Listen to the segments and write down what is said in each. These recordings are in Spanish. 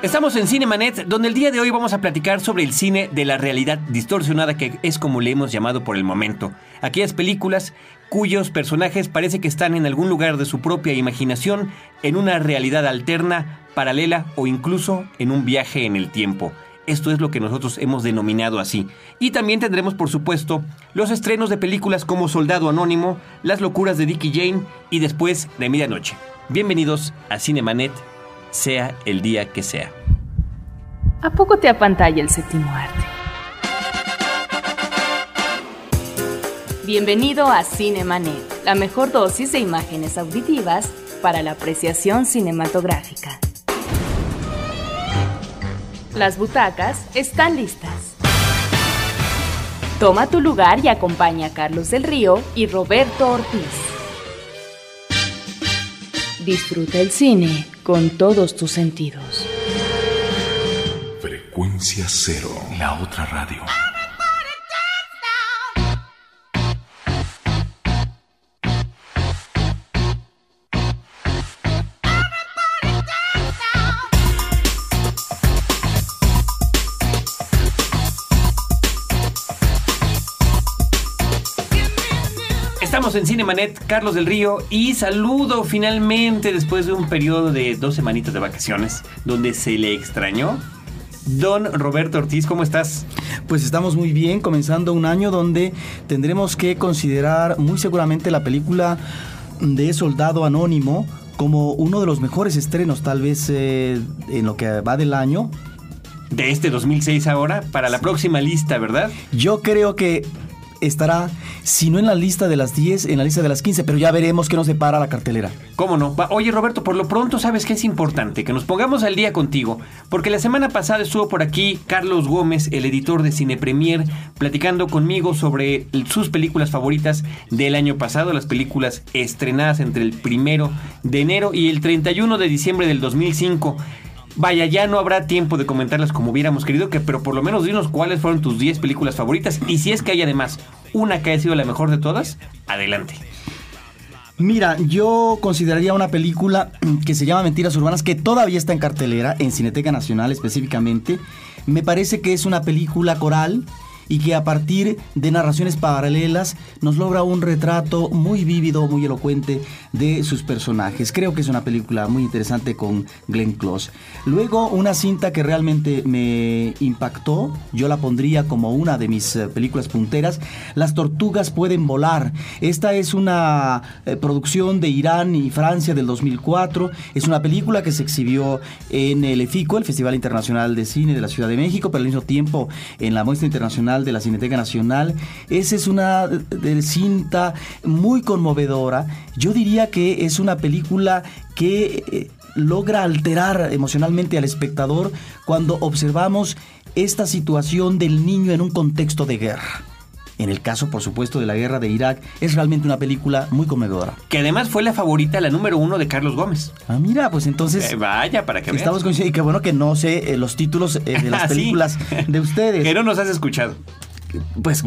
Estamos en Cinemanet, donde el día de hoy vamos a platicar sobre el cine de la realidad distorsionada, que es como le hemos llamado por el momento. Aquellas películas cuyos personajes parece que están en algún lugar de su propia imaginación, en una realidad alterna, paralela o incluso en un viaje en el tiempo. Esto es lo que nosotros hemos denominado así. Y también tendremos, por supuesto, los estrenos de películas como Soldado Anónimo, Las locuras de Dickie Jane y después de Medianoche. Bienvenidos a Cinemanet sea el día que sea. ¿A poco te apantalla el séptimo arte? Bienvenido a Cinemanet, la mejor dosis de imágenes auditivas para la apreciación cinematográfica. Las butacas están listas. Toma tu lugar y acompaña a Carlos del Río y Roberto Ortiz. Disfruta el cine con todos tus sentidos. Frecuencia cero, la otra radio. Estamos en Cinemanet, Carlos del Río, y saludo finalmente después de un periodo de dos semanitas de vacaciones, donde se le extrañó. Don Roberto Ortiz, ¿cómo estás? Pues estamos muy bien, comenzando un año donde tendremos que considerar muy seguramente la película de Soldado Anónimo como uno de los mejores estrenos tal vez eh, en lo que va del año. De este 2006 ahora, para la próxima lista, ¿verdad? Yo creo que estará, si no en la lista de las 10, en la lista de las 15, pero ya veremos qué nos depara la cartelera. ¿Cómo no? Oye, Roberto, por lo pronto sabes que es importante que nos pongamos al día contigo, porque la semana pasada estuvo por aquí Carlos Gómez, el editor de Cine Premier, platicando conmigo sobre sus películas favoritas del año pasado, las películas estrenadas entre el primero de enero y el 31 de diciembre del 2005. Vaya, ya no habrá tiempo de comentarlas como hubiéramos querido, que, pero por lo menos dinos cuáles fueron tus 10 películas favoritas y si es que hay además una que haya sido la mejor de todas, adelante. Mira, yo consideraría una película que se llama Mentiras Urbanas, que todavía está en cartelera, en Cineteca Nacional específicamente. Me parece que es una película coral y que a partir de narraciones paralelas nos logra un retrato muy vívido, muy elocuente de sus personajes. Creo que es una película muy interesante con Glenn Close. Luego, una cinta que realmente me impactó, yo la pondría como una de mis eh, películas punteras, Las tortugas pueden volar. Esta es una eh, producción de Irán y Francia del 2004. Es una película que se exhibió en el EFICO, el Festival Internacional de Cine de la Ciudad de México, pero al mismo tiempo en la muestra internacional de la Cineteca Nacional. Esa es una cinta muy conmovedora. Yo diría que es una película que eh, logra alterar emocionalmente al espectador cuando observamos esta situación del niño en un contexto de guerra. En el caso, por supuesto, de la guerra de Irak, es realmente una película muy conmovedora. Que además fue la favorita, la número uno de Carlos Gómez. Ah, mira, pues entonces. Eh, vaya, para que Estamos coincidiendo. Y qué bueno que no sé eh, los títulos de las ah, películas de ustedes. Que no nos has escuchado. Pues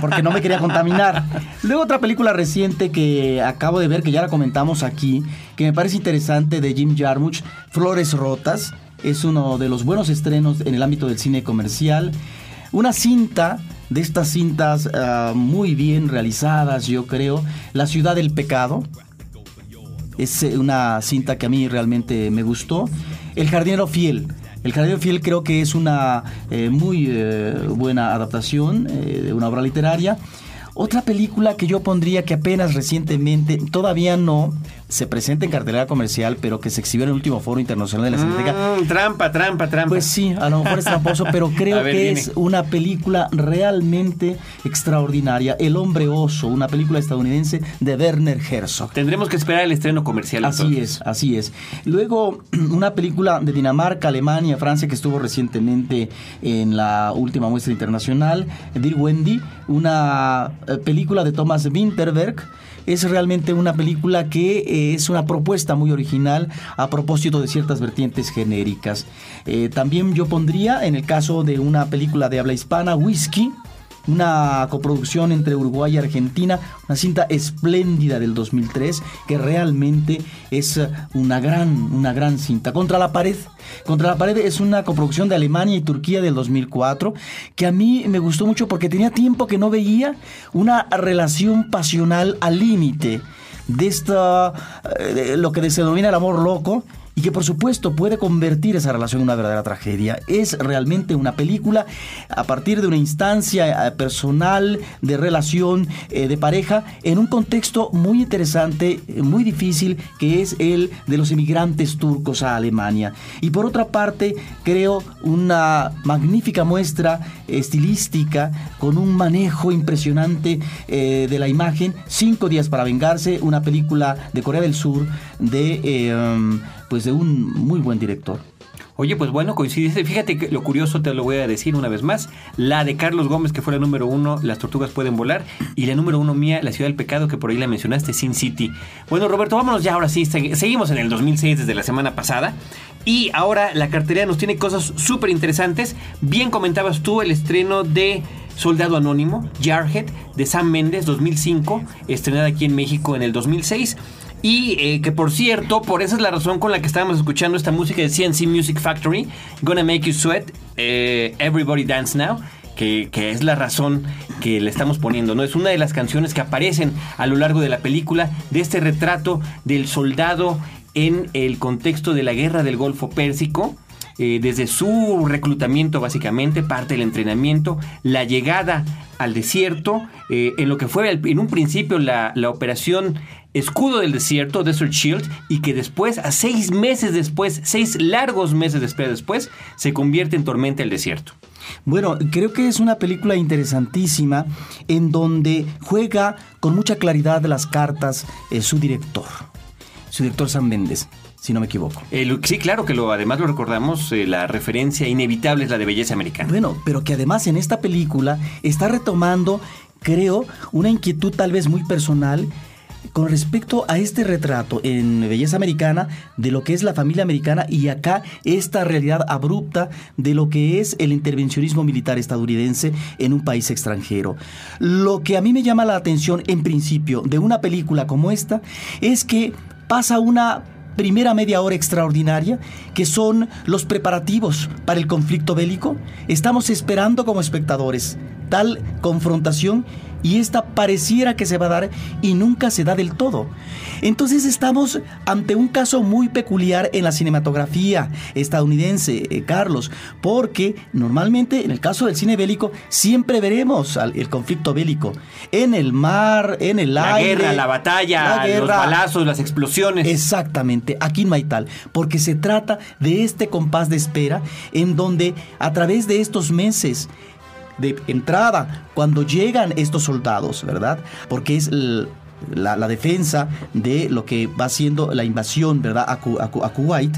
porque no me quería contaminar. Luego otra película reciente que acabo de ver, que ya la comentamos aquí, que me parece interesante de Jim Jarmusch, Flores Rotas. Es uno de los buenos estrenos en el ámbito del cine comercial. Una cinta de estas cintas ah, muy bien realizadas, yo creo. La ciudad del pecado. Es una cinta que a mí realmente me gustó. El jardinero fiel el Jardín Fiel creo que es una eh, muy eh, buena adaptación eh, de una obra literaria. Otra película que yo pondría que apenas recientemente, todavía no, se presenta en cartelera comercial, pero que se exhibió en el último foro internacional de la Cineteca. Mm, trampa, trampa, trampa. Pues sí, a lo mejor es tramposo, pero creo que es una película realmente extraordinaria. El hombre oso, una película estadounidense de Werner Herzog. Tendremos que esperar el estreno comercial. Así es, así es. Luego, una película de Dinamarca, Alemania, Francia, que estuvo recientemente en la última muestra internacional, Dear Wendy, una eh, película de Thomas Winterberg es realmente una película que eh, es una propuesta muy original a propósito de ciertas vertientes genéricas. Eh, también yo pondría, en el caso de una película de habla hispana, Whisky, una coproducción entre Uruguay y Argentina, una cinta espléndida del 2003 que realmente es una gran, una gran cinta. Contra la pared. Contra la pared es una coproducción de Alemania y Turquía del 2004 que a mí me gustó mucho porque tenía tiempo que no veía una relación pasional al límite de esta, eh, lo que se denomina el amor loco y que por supuesto puede convertir esa relación en una verdadera tragedia. Es realmente una película a partir de una instancia eh, personal de relación eh, de pareja en un contexto muy interesante, eh, muy difícil, que es el de los emigrantes turcos a Alemania. Y por otra parte, creo una magnífica muestra estilística con un manejo impresionante de la imagen. Cinco días para vengarse, una película de Corea del Sur de... Um, pues de un muy buen director. Oye, pues bueno, coincide. Fíjate que lo curioso te lo voy a decir una vez más. La de Carlos Gómez, que fue la número uno, Las Tortugas Pueden Volar. Y la número uno mía, La Ciudad del Pecado, que por ahí la mencionaste, Sin City. Bueno, Roberto, vámonos ya ahora sí. Seguimos en el 2006 desde la semana pasada. Y ahora la cartera nos tiene cosas súper interesantes. Bien comentabas tú el estreno de Soldado Anónimo, Jarhead, de Sam Méndez, 2005, estrenada aquí en México en el 2006. Y eh, que por cierto, por esa es la razón con la que estábamos escuchando esta música de CNC Music Factory, Gonna Make You Sweat, eh, Everybody Dance Now. Que, que, es la razón que le estamos poniendo, ¿no? Es una de las canciones que aparecen a lo largo de la película de este retrato del soldado en el contexto de la guerra del Golfo Pérsico. Eh, desde su reclutamiento básicamente, parte del entrenamiento, la llegada al desierto, en lo que fue en un principio la, la operación escudo del desierto, Desert Shield, y que después, a seis meses después, seis largos meses después, después se convierte en Tormenta del Desierto. Bueno, creo que es una película interesantísima en donde juega con mucha claridad las cartas eh, su director, su director Sam Méndez si no me equivoco. sí, claro que lo, además lo recordamos, eh, la referencia inevitable es la de belleza americana. Bueno, pero que además en esta película está retomando, creo, una inquietud tal vez muy personal con respecto a este retrato en Belleza Americana de lo que es la familia americana y acá esta realidad abrupta de lo que es el intervencionismo militar estadounidense en un país extranjero. Lo que a mí me llama la atención en principio de una película como esta es que pasa una primera media hora extraordinaria, que son los preparativos para el conflicto bélico. Estamos esperando como espectadores tal confrontación y esta pareciera que se va a dar y nunca se da del todo. Entonces estamos ante un caso muy peculiar en la cinematografía estadounidense, eh, Carlos, porque normalmente en el caso del cine bélico siempre veremos el conflicto bélico en el mar, en el aire. La guerra, la batalla, los balazos, las explosiones. Exactamente, aquí no hay tal, porque se trata de este compás de espera en donde a través de estos meses de entrada cuando llegan estos soldados, ¿verdad? Porque es la, defensa de lo que va siendo la invasión, ¿verdad? A, Kuwait.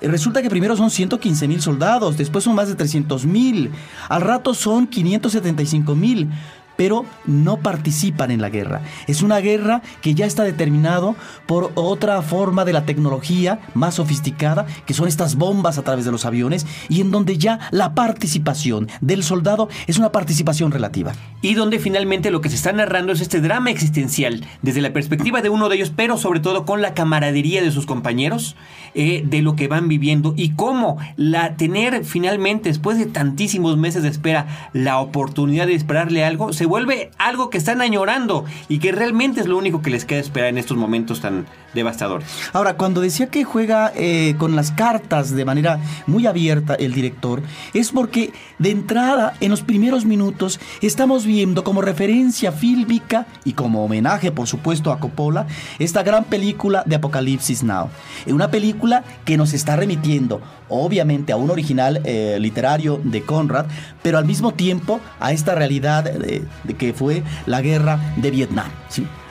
Resulta que primero son 115 mil soldados, después son más de 300 mil, al rato son 575 mil pero no participan en la guerra. Es una guerra que ya está determinado por otra forma de la tecnología más sofisticada, que son estas bombas a través de los aviones, y en donde ya la participación del soldado es una participación relativa. Y donde finalmente lo que se está narrando es este drama existencial, desde la perspectiva de uno de ellos, pero sobre todo con la camaradería de sus compañeros, eh, de lo que van viviendo y cómo la tener finalmente, después de tantísimos meses de espera, la oportunidad de esperarle algo, se vuelve algo que están añorando y que realmente es lo único que les queda esperar en estos momentos tan devastadores. Ahora, cuando decía que juega eh, con las cartas de manera muy abierta el director, es porque de entrada, en los primeros minutos, estamos viendo como referencia fílmica y como homenaje, por supuesto, a Coppola, esta gran película de Apocalipsis Now. Una película que nos está remitiendo, obviamente, a un original eh, literario de Conrad, pero al mismo tiempo a esta realidad de, que fue la guerra de Vietnam.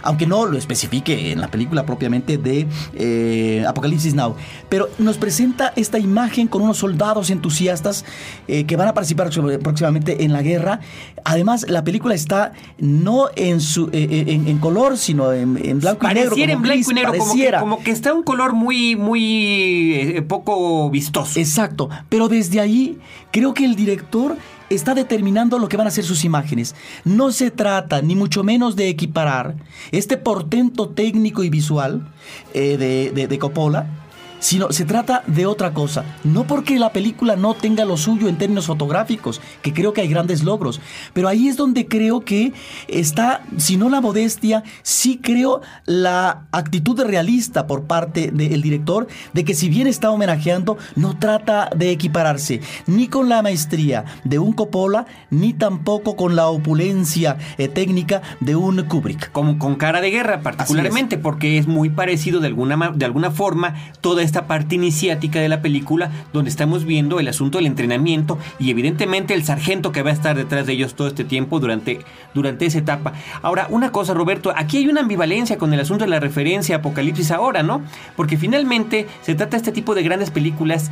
Aunque no lo especifique en la película propiamente de eh, Apocalipsis Now. Pero nos presenta esta imagen con unos soldados entusiastas eh, que van a participar próximamente en la guerra. Además, la película está no en, su, eh, en, color, sino en, blanco y negro. Pareciera en blanco y negro, como que, como que, está un color muy, muy poco vistoso. Exacto, pero desde ahí creo que el director está determinando lo que van a ser sus imágenes. No se trata ni mucho menos de equiparar este portento técnico y visual eh, de, de, de Coppola sino se trata de otra cosa. No porque la película no tenga lo suyo en términos fotográficos, que creo que hay grandes logros, pero ahí es donde creo que está, si no la modestia, sí creo la actitud realista por parte del director, de que si bien está homenajeando, no trata de equipararse ni con la maestría de un Coppola, ni tampoco con la opulencia eh, técnica de un Kubrick. Como con cara de guerra, particularmente, porque es muy parecido de alguna, de alguna forma toda esta parte iniciática de la película donde estamos viendo el asunto del entrenamiento y evidentemente el sargento que va a estar detrás de ellos todo este tiempo durante, durante esa etapa. Ahora, una cosa, Roberto, aquí hay una ambivalencia con el asunto de la referencia a Apocalipsis ahora, ¿no? Porque finalmente se trata de este tipo de grandes películas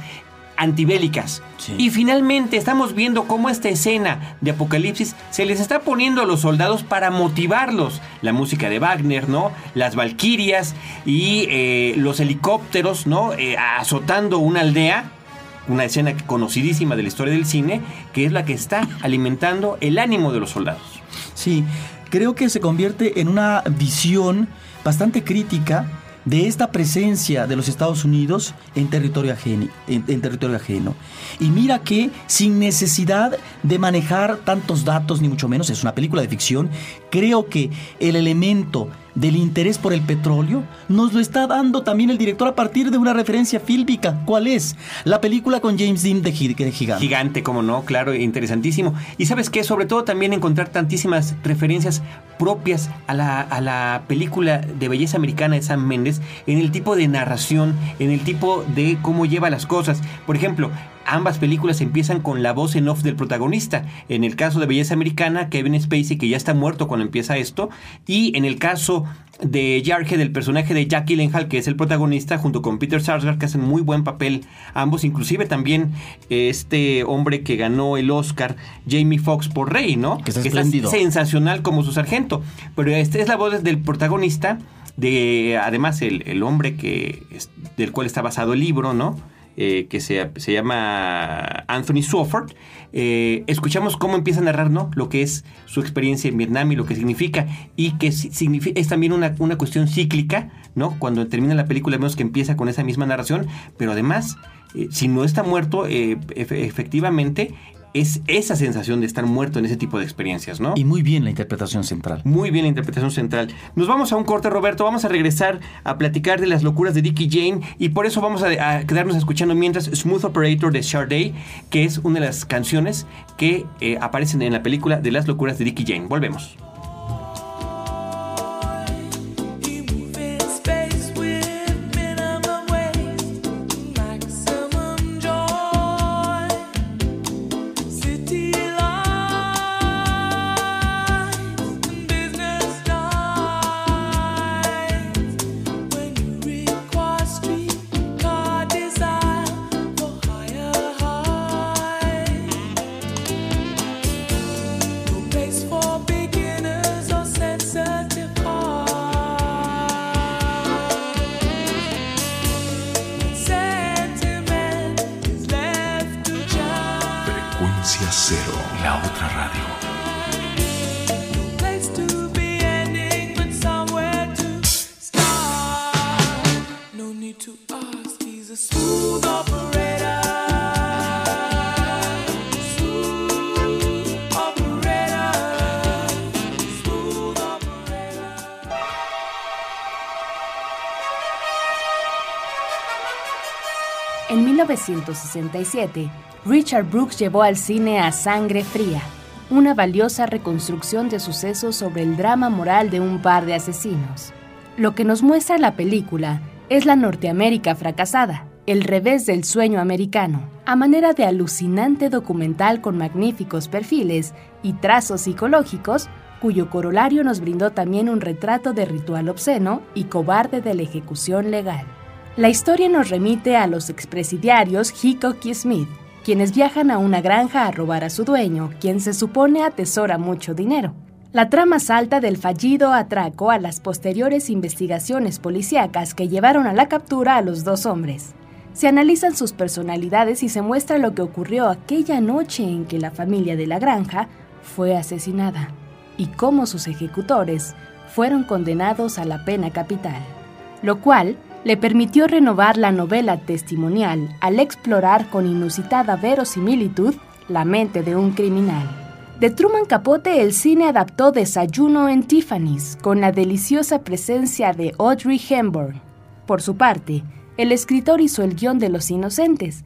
antibélicas. Y finalmente estamos viendo cómo esta escena de Apocalipsis se les está poniendo a los soldados para motivarlos. La música de Wagner, ¿no? Las valquirias y eh, los helicópteros, ¿no? Eh, azotando una aldea. Una escena conocidísima de la historia del cine, que es la que está alimentando el ánimo de los soldados. Sí, creo que se convierte en una visión bastante crítica de esta presencia de los Estados Unidos en territorio, ajeno, en, territorio ajeno. Y mira que sin necesidad de manejar tantos datos, ni mucho menos, es una película de ficción, creo que el elemento del interés por el petróleo nos lo está dando también el director a partir de una referencia fílmica. ¿Cuál es? La película con James Dean de, Gigante. Gigante, como no, claro, interesantísimo. Y sabes qué, sobre todo también encontrar tantísimas referencias propias a la, a la película de belleza americana de Sam Mendes en el tipo de narración, en el tipo de cómo lleva las cosas. Por ejemplo, ambas películas empiezan con la voz en off del protagonista. En el caso de Belleza Americana, Kevin Spacey, que ya está muerto cuando empieza esto, y en el caso de Jarhead, el personaje de Jack Gyllenhaal, que es el protagonista, junto con Peter Sarsgaard, que hacen muy buen papel ambos, inclusive también este hombre que ganó el Oscar, Jamie Foxx por Rey, ¿no? Que, está sensacional como su sargento. Pero esta es la voz del protagonista, de además el, el hombre que, del cual está basado el libro, ¿no? Eh, que se, llama Anthony Swofford, eh, escuchamos cómo empieza a narrar ¿no? lo que es su experiencia en Vietnam y lo que significa, y que significa, es también una, una cuestión cíclica, ¿no? Cuando termina la película vemos que empieza con esa misma narración, pero además, eh, si no está muerto, efectivamente, es esa sensación de estar muerto en ese tipo de experiencias, ¿no? Y muy bien la interpretación central. Muy bien la interpretación central. Nos vamos a un corte, Roberto. Vamos a regresar a platicar de las locuras de Dickie Jane y por eso vamos a, quedarnos escuchando mientras Smooth Operator de Sade, que es una de las canciones que eh, aparecen en la película de las locuras de Dickie Jane. Volvemos. 1967, Richard Brooks llevó al cine a Sangre Fría, una valiosa reconstrucción de sucesos sobre el drama moral de un par de asesinos. Lo que nos muestra la película es la Norteamérica fracasada, el revés del sueño americano, a manera de alucinante documental con magníficos perfiles y trazos psicológicos, cuyo corolario nos brindó también un retrato de ritual obsceno y cobarde de la ejecución legal. La historia nos remite a los expresidiarios Hickok y Smith, quienes viajan a una granja a robar a su dueño, quien se supone atesora mucho dinero. La trama salta del fallido atraco a las posteriores investigaciones policíacas que llevaron a la captura a los dos hombres. Se analizan sus personalidades y se muestra lo que ocurrió aquella noche en que la familia de la granja fue asesinada y cómo sus ejecutores fueron condenados a la pena capital, lo cual le permitió renovar la novela testimonial al explorar con inusitada verosimilitud la mente de un criminal. De Truman Capote el cine adaptó Desayuno en Tiffany's con la deliciosa presencia de Audrey Hepburn. Por su parte, el escritor hizo el guion de Los Inocentes,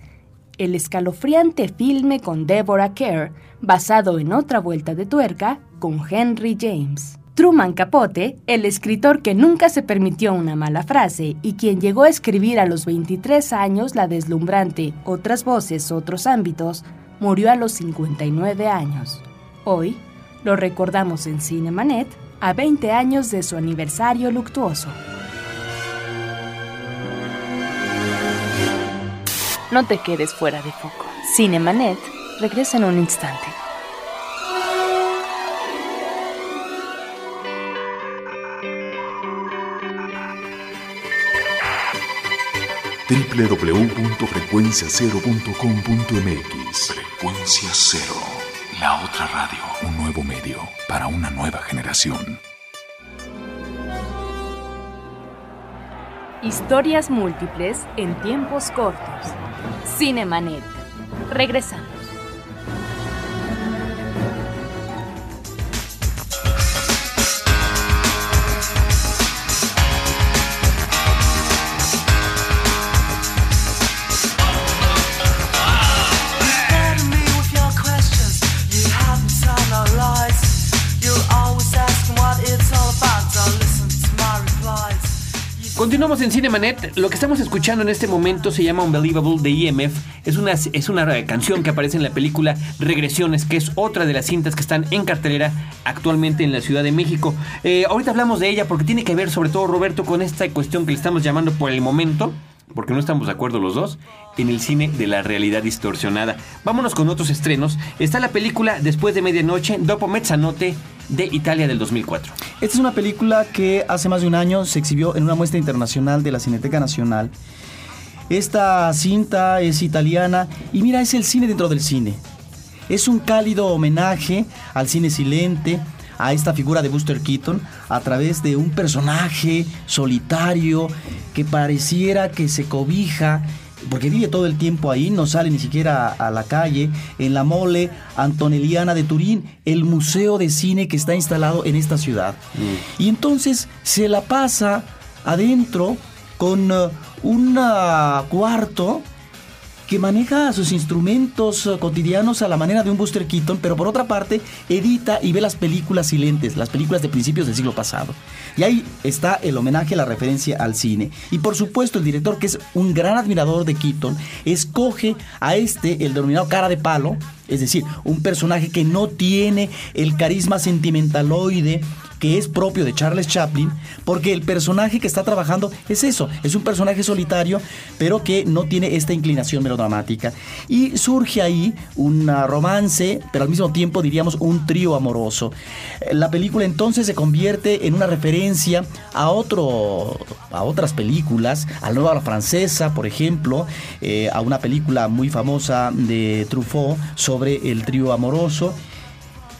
el escalofriante filme con Deborah Kerr, basado en otra vuelta de tuerca con Henry James. Truman Capote, el escritor que nunca se permitió una mala frase y quien llegó a escribir a los 23 años la deslumbrante Otras voces, otros ámbitos, murió a los 59 años. Hoy lo recordamos en Cinemanet a 20 años de su aniversario luctuoso. No te quedes fuera de foco. Cinemanet regresa en un instante. www.frecuenciacero.com.mx Frecuencia Cero, la otra radio, un nuevo medio para una nueva generación. Historias múltiples en tiempos cortos. Cinemanet. Regresamos. Continuamos en Cinemanet. Lo que estamos escuchando en este momento se llama Unbelievable de EMF. Es una, es una canción que aparece en la película Regresiones, que es otra de las cintas que están en cartelera actualmente en la Ciudad de México. Eh, ahorita hablamos de ella porque tiene que ver, sobre todo Roberto, con esta cuestión que le estamos llamando por el momento, porque no estamos de acuerdo los dos, en el cine de la realidad distorsionada. Vámonos con otros estrenos. Está la película Después de Medianoche, Dopo Mezzanotte, de Italia del 2004. Esta es una película que hace más de un año se exhibió en una muestra internacional de la Cineteca Nacional. Esta cinta es italiana y mira, es el cine dentro del cine. Es un cálido homenaje al cine silente, a esta figura de Buster Keaton a través de un personaje solitario que pareciera que se cobija porque vive todo el tiempo ahí, no sale ni siquiera a, la calle, en la mole antoneliana de Turín, el museo de cine que está instalado en esta ciudad. Mm. Y entonces se la pasa adentro con uh, un cuarto que maneja sus instrumentos eh, cotidianos a la manera de un Buster Keaton, pero por otra parte edita y ve las películas silentes, las películas de principios del siglo pasado. Y ahí está el homenaje, la referencia al cine. Y por supuesto el director, que es un gran admirador de Keaton, escoge a este, el denominado cara de palo, es decir, un personaje que no tiene el carisma sentimentaloide que es propio de Charles Chaplin, porque el personaje que está trabajando es eso, es un personaje solitario, pero que no tiene esta inclinación melodramática. Y surge ahí un romance, pero al mismo tiempo diríamos un trío amoroso. La película entonces se convierte en una referencia a, otro, a otras películas, a la nueva francesa, por ejemplo, eh, a una película muy famosa de Truffaut sobre el trío amoroso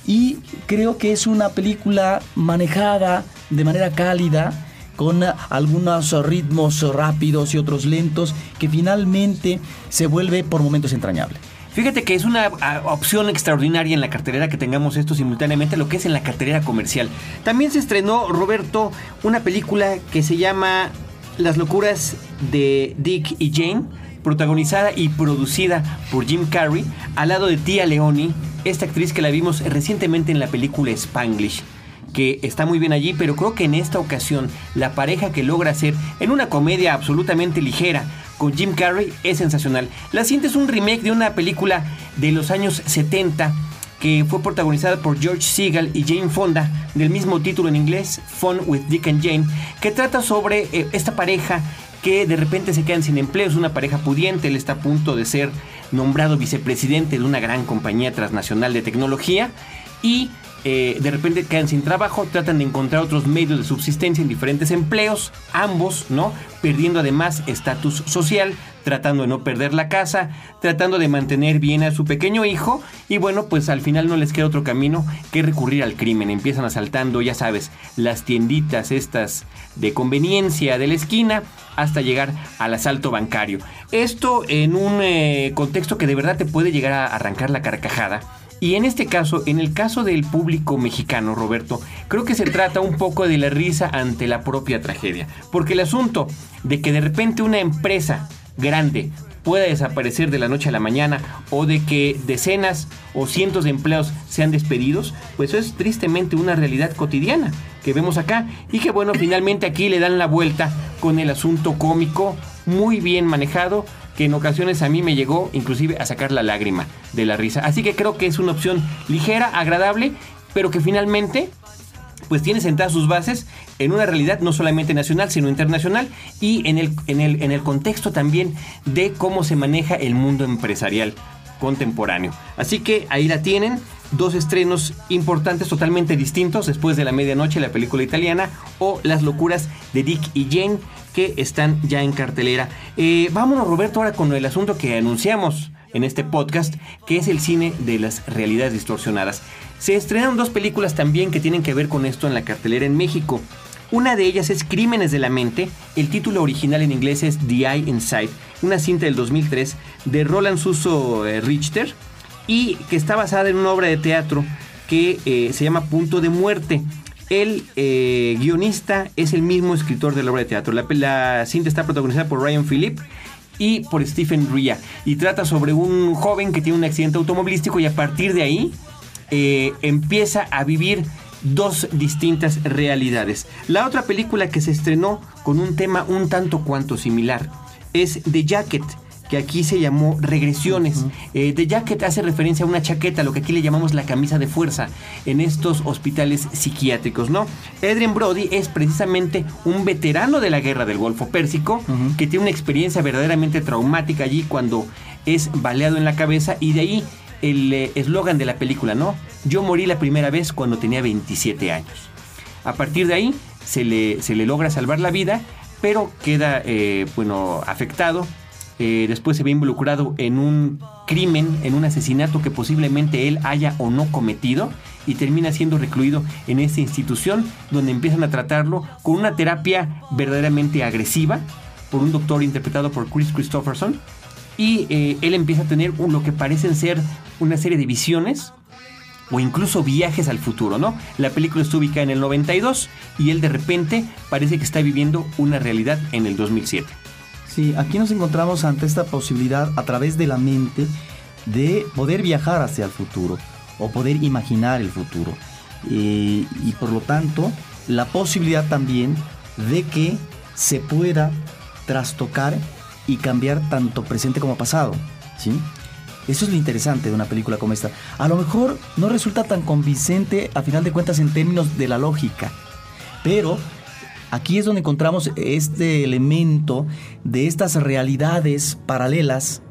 y creo que es una película manejada de manera cálida con algunos ritmos rápidos y otros lentos que finalmente se vuelve por momentos entrañable. Fíjate que es una opción extraordinaria en la cartelera que tengamos esto simultáneamente, lo que es en la cartelera comercial. También se estrenó, Roberto, una película que se llama Las locuras de Dick y Jane, protagonizada y producida por Jim Carrey, al lado de Tia Leoni, esta actriz que la vimos recientemente en la película Spanglish que está muy bien allí, pero creo que en esta ocasión la pareja que logra hacer en una comedia absolutamente ligera con Jim Carrey es sensacional. La siguiente es un remake de una película de los años 70 que fue protagonizada por George Segal y Jane Fonda, del mismo título en inglés, Fun with Dick and Jane, que trata sobre eh, esta pareja que de repente se quedan sin empleo, es una pareja pudiente, él está a punto de ser nombrado vicepresidente de una gran compañía transnacional de tecnología y eh, de repente quedan sin trabajo, tratan de encontrar otros medios de subsistencia en diferentes empleos, ambos, ¿no? Perdiendo además estatus social, tratando de no perder la casa, tratando de mantener bien a su pequeño hijo y bueno, pues al final no les queda otro camino que recurrir al crimen. Empiezan asaltando, ya sabes, las tienditas estas de conveniencia de la esquina hasta llegar al asalto bancario. Esto en un eh, contexto que de verdad te puede llegar a arrancar la carcajada y en este caso, en el caso del público mexicano, Roberto, creo que se trata un poco de la risa ante la propia tragedia. Porque el asunto de que de repente una empresa grande pueda desaparecer de la noche a la mañana o de que decenas o cientos de empleados sean despedidos, pues eso es tristemente una realidad cotidiana que vemos acá y que bueno, finalmente aquí le dan la vuelta con el asunto cómico muy bien manejado que en ocasiones a mí me llegó inclusive a sacar la lágrima de la risa. Así que creo que es una opción ligera, agradable, pero que finalmente pues tiene sentadas sus bases en una realidad no solamente nacional, sino internacional y en el, en el, en el contexto también de cómo se maneja el mundo empresarial contemporáneo. Así que ahí la tienen, dos estrenos importantes totalmente distintos después de la medianoche, la película italiana o Las locuras de Dick y Jane que están ya en cartelera. Eh, vámonos Roberto ahora con el asunto que anunciamos en este podcast, que es el cine de las realidades distorsionadas. Se estrenaron dos películas también que tienen que ver con esto en la cartelera en México. Una de ellas es Crímenes de la Mente, el título original en inglés es The Eye Inside, una cinta del 2003 de Roland Suso eh, Richter y que está basada en una obra de teatro que eh, se llama Punto de Muerte. El eh, guionista es el mismo escritor de la obra de teatro. La, cinta está protagonizada por Ryan Phillip y por Stephen Ria. Y trata sobre un joven que tiene un accidente automovilístico y a partir de ahí eh, empieza a vivir dos distintas realidades. La otra película que se estrenó con un tema un tanto cuanto similar es The Jacket que aquí se llamó regresiones. Eh, The Jacket hace referencia a una chaqueta, lo que aquí le llamamos la camisa de fuerza, en estos hospitales psiquiátricos, ¿no? Adrian Brody es precisamente un veterano de la guerra del Golfo Pérsico, que tiene una experiencia verdaderamente traumática allí cuando es baleado en la cabeza y de ahí el eh, eslogan de la película, ¿no? Yo morí la primera vez cuando tenía 27 años. A partir de ahí se le, se le logra salvar la vida, pero queda, eh, bueno, afectado eh, después se ve involucrado en un crimen, en un asesinato que posiblemente él haya o no cometido y termina siendo recluido en esa institución donde empiezan a tratarlo con una terapia verdaderamente agresiva por un doctor interpretado por Chris Christopherson y eh, él empieza a tener lo que parecen ser una serie de visiones o incluso viajes al futuro, ¿no? La película está ubicada en el 92 y él de repente parece que está viviendo una realidad en el 2007. Sí, aquí nos encontramos ante esta posibilidad a través de la mente de poder viajar hacia el futuro o poder imaginar el futuro. Eh, y por lo tanto, la posibilidad también de que se pueda trastocar y cambiar tanto presente como pasado. ¿sí? Eso es lo interesante de una película como esta. A lo mejor no resulta tan convincente a final de cuentas en términos de la lógica, pero Aquí es donde encontramos este elemento de estas realidades paralelas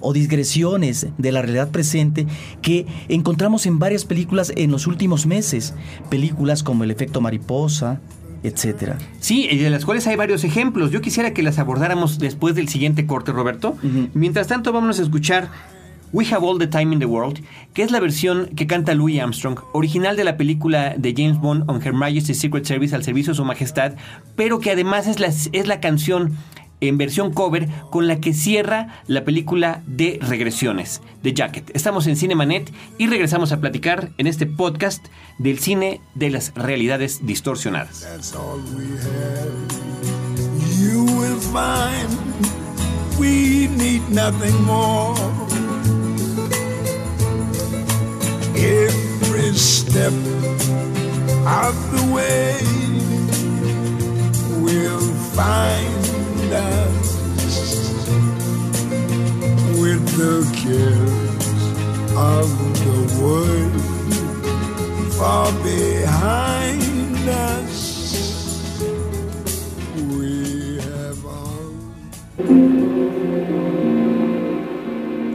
o digresiones de la realidad presente que encontramos en varias películas en los últimos meses. Películas como El efecto mariposa, etcétera. Sí, de las cuales hay varios ejemplos. Yo quisiera que las abordáramos después del siguiente corte, Roberto. Mientras tanto, vamos a escuchar We Have All the Time in the World, que es la versión que canta Louis Armstrong, original de la película de James Bond on Her Majesty's Secret Service al servicio de su majestad, pero que además es la, es la canción en versión cover con la que cierra la película de regresiones, de Jacket. Estamos en Cinemanet y regresamos a platicar en este podcast del cine de las realidades distorsionadas. You will find we need nothing more. Every step of the way will find us with the cares of the world far behind us.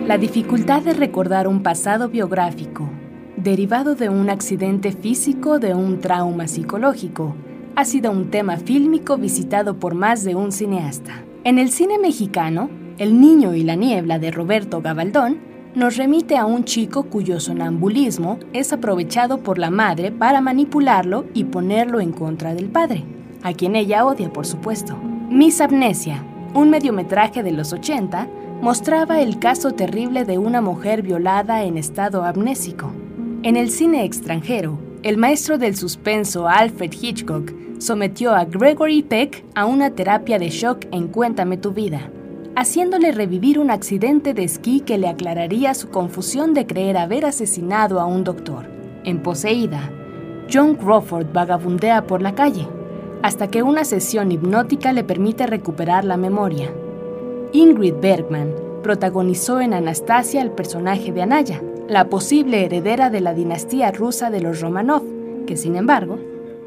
La dificultad de recordar un pasado biográfico, derivado de un accidente físico de un trauma psicológico, ha sido un tema fílmico visitado por más de un cineasta. En el cine mexicano, El niño y la niebla de Roberto Gabaldón nos remite a un chico cuyo sonambulismo es aprovechado por la madre para manipularlo y ponerlo en contra del padre, a quien ella odia por supuesto. Miss Amnesia, un mediometraje de los 80, mostraba el caso terrible de una mujer violada en estado amnésico. En el cine extranjero, el maestro del suspenso Alfred Hitchcock sometió a Gregory Peck a una terapia de shock en Cuéntame tu vida, haciéndole revivir un accidente de esquí que le aclararía su confusión de creer haber asesinado a un doctor. En Poseída, John Crawford vagabundea por la calle, hasta que una sesión hipnótica le permite recuperar la memoria. Ingrid Bergman protagonizó en Anastasia el personaje de Anaya, la posible heredera de la dinastía rusa de los Romanov, que sin embargo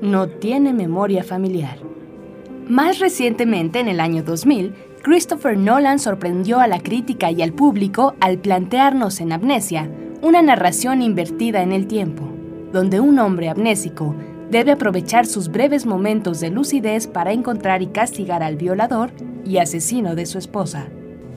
no tiene memoria familiar. Más recientemente, en el año 2000, Christopher Nolan sorprendió a la crítica y al público al plantearnos en Amnesia una narración invertida en el tiempo, donde un hombre amnésico debe aprovechar sus breves momentos de lucidez para encontrar y castigar al violador y asesino de su esposa.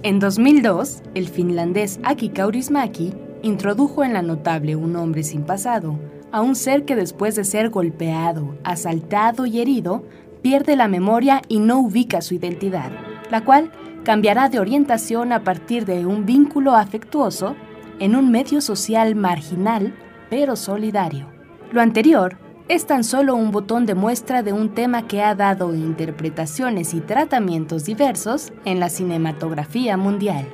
En 2002, el finlandés Aki Kaurismäki introdujo en la notable Un hombre sin pasado a un ser que después de ser golpeado, asaltado y herido, pierde la memoria y no ubica su identidad la cual cambiará de orientación a partir de un vínculo afectuoso en un medio social marginal pero solidario. Lo anterior es tan solo un botón de muestra de un tema que ha dado interpretaciones y tratamientos diversos en la cinematografía mundial.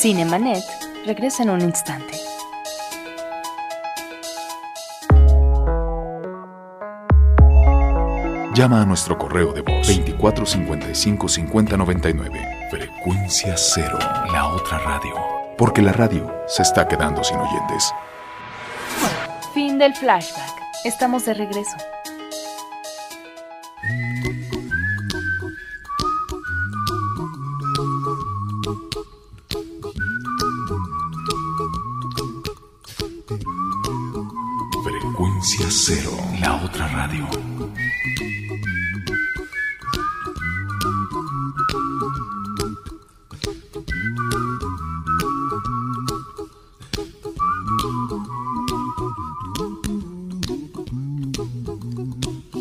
Cinemanet regresa en un instante. Llama a nuestro correo de voz 2455 5099. Frecuencia cero, la otra radio. Porque la radio se está quedando sin oyentes. Fin del flashback. Estamos de regreso. Otra radio.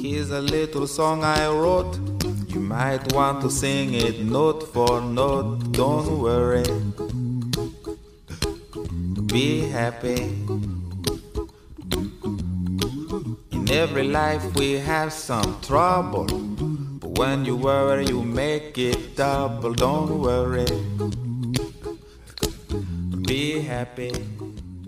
Here's a little song I wrote. You might want to sing it note for note. Don't worry. Be happy. Every life we have some trouble. But when you worry, you make it double. Don't worry. Be happy.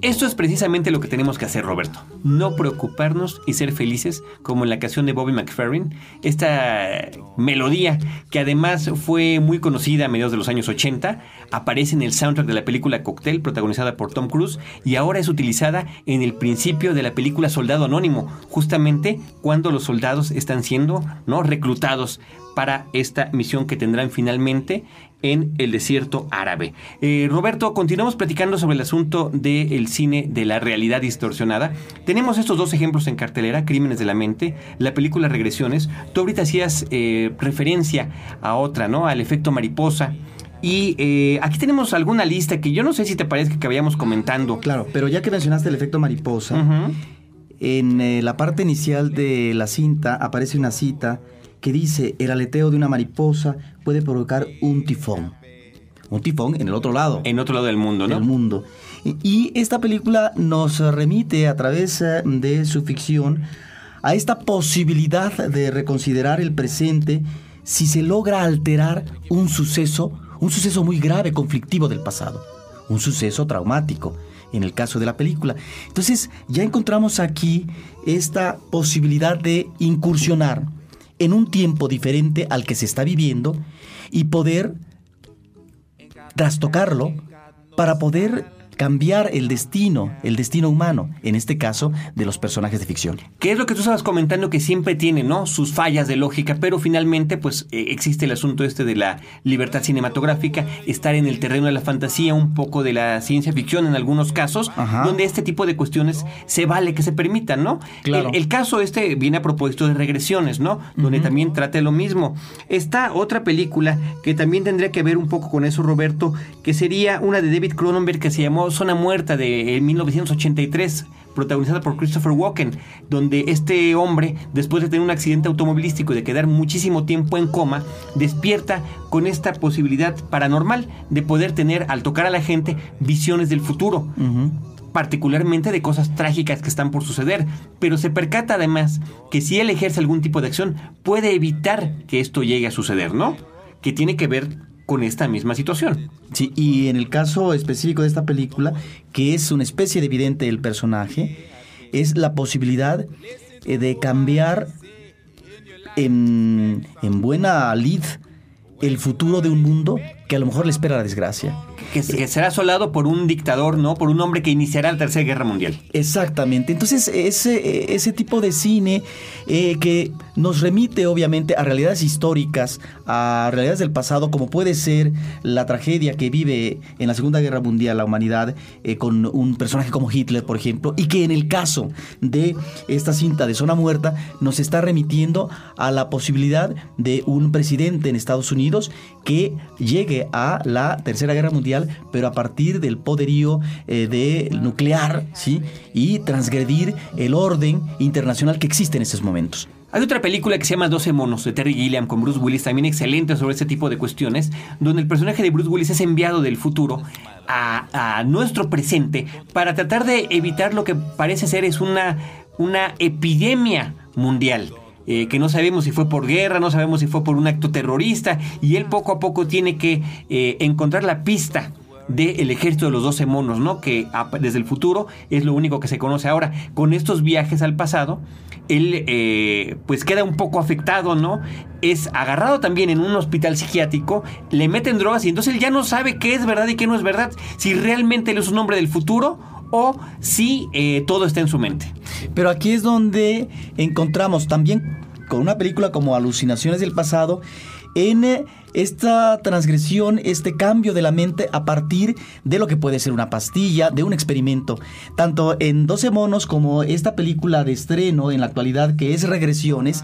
Esto es precisamente lo que tenemos que hacer, Roberto. No preocuparnos y ser felices, como en la canción de Bobby McFerrin. Esta melodía, que además fue muy conocida a mediados de los años 80, aparece en el soundtrack de la película Cocktail, protagonizada por Tom Cruise, y ahora es utilizada en el principio de la película Soldado Anónimo, justamente cuando los soldados están siendo ¿no? reclutados para esta misión que tendrán finalmente en el desierto árabe. Eh, Roberto, continuamos platicando sobre el asunto del cine de la realidad distorsionada. Tenemos estos dos ejemplos en cartelera, Crímenes de la Mente, la película Regresiones. Tú ahorita hacías eh, referencia a otra, ¿no? Al efecto mariposa. Y eh, aquí tenemos alguna lista que yo no sé si te parece que habíamos comentando. Claro, pero ya que mencionaste el efecto mariposa, en la parte inicial de la cinta aparece una cita que dice, el aleteo de una mariposa puede provocar un tifón. Un tifón en el otro lado. En otro lado del mundo, ¿no? Del mundo. Y esta película nos remite a través eh, de su ficción a esta posibilidad de reconsiderar el presente si se logra alterar un suceso, un suceso muy grave, conflictivo del pasado, un suceso traumático, en el caso de la película. Entonces ya encontramos aquí esta posibilidad de incursionar en un tiempo diferente al que se está viviendo y poder trastocarlo para poder cambiar el destino, el destino humano, en este caso de los personajes de ficción. ¿Qué es lo que tú estabas comentando que siempre tiene, ¿no? Sus fallas de lógica, pero finalmente, pues eh, existe el asunto este de la libertad cinematográfica, estar en el terreno de la fantasía, un poco de la ciencia ficción en algunos casos, Ajá. donde este tipo de cuestiones se vale que se permitan, ¿no? Claro. El, el caso este viene a propósito de regresiones, ¿no? Donde también trata lo mismo. Está otra película que también tendría que ver un poco con eso, Roberto, que sería una de David Cronenberg que se llamó Zona Muerta de eh, 1983 protagonizada por Christopher Walken, donde este hombre, después de tener un accidente automovilístico y de quedar muchísimo tiempo en coma, despierta con esta posibilidad paranormal de poder tener, al tocar a la gente, visiones del futuro particularmente de cosas trágicas que están por suceder, pero se percata además que si él ejerce algún tipo de acción puede evitar que esto llegue a suceder, ¿no? Que tiene que ver con esta misma situación. Sí, y en el caso específico de esta película, que es una especie de evidente del personaje, es la posibilidad eh, de cambiar en, en buena lid el futuro de un mundo que a lo mejor le espera la desgracia. Que, que será asolado por un dictador, ¿no? Por un hombre que iniciará la Tercera Guerra Mundial. Exactamente. Entonces, ese, ese tipo de cine eh, que nos remite, obviamente, a realidades históricas, a realidades del pasado, como puede ser la tragedia que vive en la Segunda Guerra Mundial la humanidad, eh, con un personaje como Hitler, por ejemplo, y que en el caso de esta cinta de Zona Muerta nos está remitiendo a la posibilidad de un presidente en Estados Unidos que llegue a la Tercera Guerra Mundial, pero a partir del poderío eh, de nuclear, ¿sí? Y transgredir el orden internacional que existe en estos momentos. Hay otra película que se llama 12 monos de Terry Gilliam con Bruce Willis, también excelente sobre este tipo de cuestiones, donde el personaje de Bruce Willis es enviado del futuro a, a nuestro presente para tratar de evitar lo que parece ser es una, una epidemia mundial. Eh, que no sabemos si fue por guerra, no sabemos si fue por un acto terrorista, y él poco a poco tiene que eh, encontrar la pista del ejército de los 12 monos, ¿no? Que desde el futuro es lo único que se conoce ahora. Con estos viajes al pasado, él eh, pues queda un poco afectado, ¿no? Es agarrado también en un hospital psiquiátrico, le meten drogas y entonces él ya no sabe qué es verdad y qué no es verdad, si realmente él es un hombre del futuro o si eh, todo está en su mente. Pero aquí es donde encontramos también con una película como Alucinaciones del pasado en eh, esta transgresión, este cambio de la mente a partir de lo que puede ser una pastilla, de un experimento. Tanto en 12 monos como esta película de estreno en la actualidad que es Regresiones,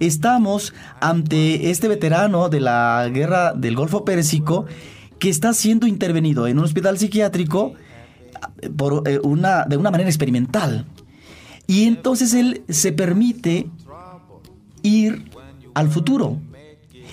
estamos ante este veterano de la guerra del Golfo Pérsico que está siendo intervenido en un hospital psiquiátrico por, eh, una, de una manera experimental. Y entonces él se permite ir al futuro.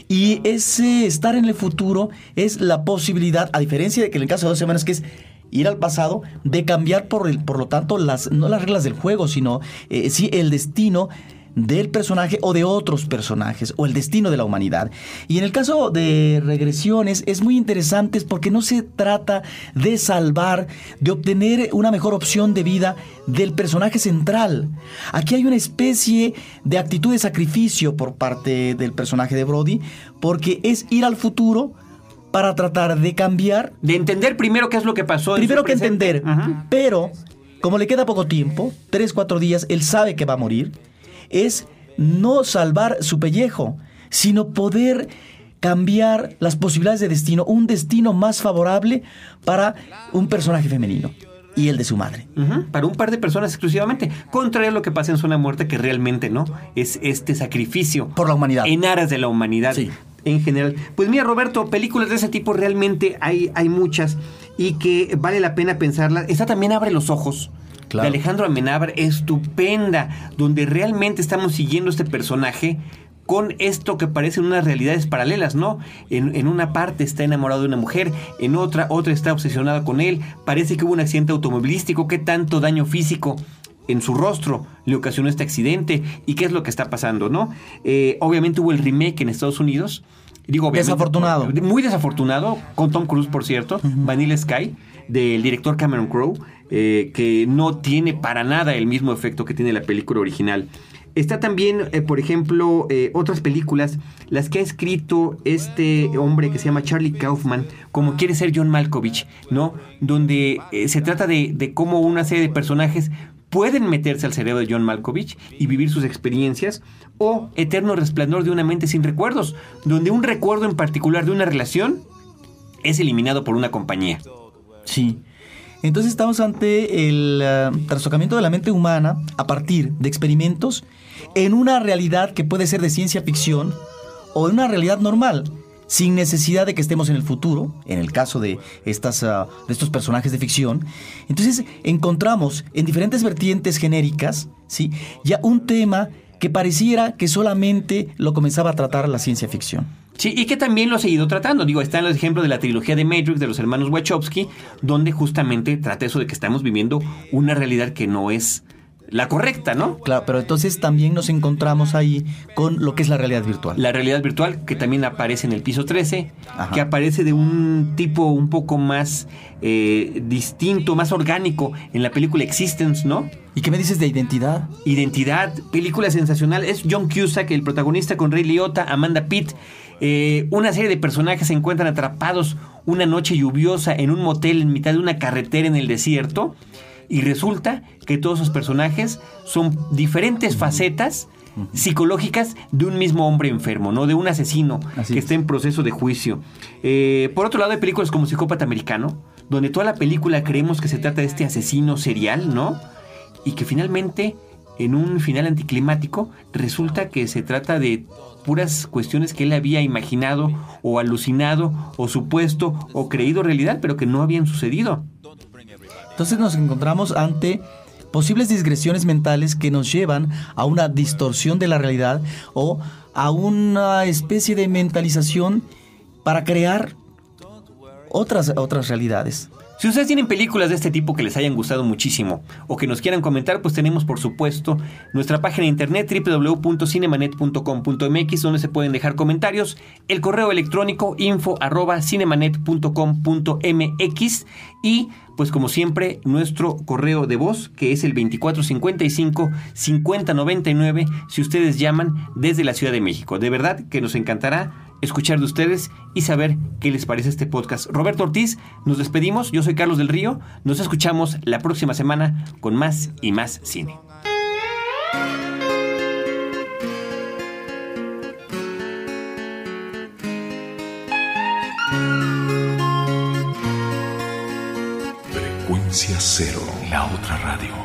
Y ese estar en el futuro es la posibilidad, a diferencia de que en el caso de dos semanas, que es ir al pasado, de cambiar por, el, por lo tanto las, no las reglas del juego, sino eh, sí el destino del personaje o de otros personajes o el destino de la humanidad. Y en el caso de regresiones es muy interesante porque no se trata de salvar, de obtener una mejor opción de vida del personaje central. Aquí hay una especie de actitud de sacrificio por parte del personaje de Brody porque es ir al futuro para tratar de cambiar De entender primero qué es lo que pasó. en Primero su que presente. entender, Ajá. pero como le queda poco tiempo, tres, cuatro días, él sabe que va a morir, es no salvar su pellejo, sino poder cambiar las posibilidades de destino, un destino más favorable para un personaje femenino y el de su madre. Para un par de personas exclusivamente. Contrario a lo que pasa en Zona Muerta, que realmente no. Es este sacrificio. Por la humanidad. En aras de la humanidad. Sí. En general. Pues mira, Roberto, películas de ese tipo realmente hay, hay muchas. Y que vale la pena pensarlas. Esta también abre los ojos. Claro. De Alejandro Amenábar, estupenda. Donde realmente estamos siguiendo este personaje con esto que parecen unas realidades paralelas, ¿no? En, en una parte está enamorado de una mujer, en otra, otra está obsesionada con él, parece que hubo un accidente automovilístico, qué tanto daño físico en su rostro le ocasionó este accidente y qué es lo que está pasando, ¿no? Eh, obviamente hubo el remake en Estados Unidos. Digo, Desafortunado. Muy desafortunado, con Tom Cruise, por cierto, Vanilla Sky, del director Cameron Crowe, eh, que no tiene para nada el mismo efecto que tiene la película original. Está también, eh, por ejemplo, eh, otras películas, las que ha escrito este hombre que se llama Charlie Kaufman, como quiere ser John Malkovich, ¿no? Donde se trata de, de cómo una serie de personajes pueden meterse al cerebro de John Malkovich y vivir sus experiencias, o Eterno Resplandor de una mente sin recuerdos, donde un recuerdo en particular de una relación es eliminado por una compañía. Sí. Entonces estamos ante el trastocamiento de la mente humana a partir de experimentos en una realidad que puede ser de ciencia ficción o en una realidad normal, sin necesidad de que estemos en el futuro, en el caso de, estas, ah, de estos personajes de ficción. Entonces encontramos en diferentes vertientes genéricas ¿sí? ya un tema que pareciera que solamente lo comenzaba a tratar la ciencia ficción. Sí, y que también lo ha seguido tratando. Digo, está en los ejemplos de la trilogía de Matrix de los hermanos Wachowski, donde justamente trata eso de que estamos viviendo una realidad que no es la correcta, ¿no? Claro, pero entonces también nos encontramos ahí con lo que es la realidad virtual. La realidad virtual que también aparece en el piso 13, Ajá. que aparece de un tipo un poco más eh, distinto, más orgánico en la película Existence, ¿no? ¿Y qué me dices de identidad? Identidad, película sensacional. Es John Cusack, el protagonista con Ray Liotta, Amanda Pitt. Eh, una serie de personajes se encuentran atrapados una noche lluviosa en un motel en mitad de una carretera en el desierto. Y resulta que todos esos personajes son diferentes facetas psicológicas de un mismo hombre enfermo, ¿no? De un asesino Así que es. está en proceso de juicio. Eh, por otro lado, hay películas como Psicópata Americano, donde toda la película creemos que se trata de este asesino serial, ¿no? Y que finalmente, en un final anticlimático, resulta que se trata de puras cuestiones que él había imaginado o alucinado o supuesto o creído realidad, pero que no habían sucedido. Entonces nos encontramos ante posibles digresiones mentales que nos llevan a una distorsión de la realidad o a una especie de mentalización para crear otras, otras realidades. Si ustedes tienen películas de este tipo que les hayan gustado muchísimo o que nos quieran comentar, pues tenemos por supuesto nuestra página de internet www.cinemanet.com.mx donde se pueden dejar comentarios, el correo electrónico info arroba cinemanet.com.mx y pues como siempre nuestro correo de voz que es el 2455 5099 si ustedes llaman desde la Ciudad de México. De verdad que nos encantará escuchar de ustedes y saber qué les parece este podcast. Roberto Ortiz, nos despedimos. Yo soy Carlos del Río. Nos escuchamos la próxima semana con más y más cine. Frecuencia cero, la otra radio.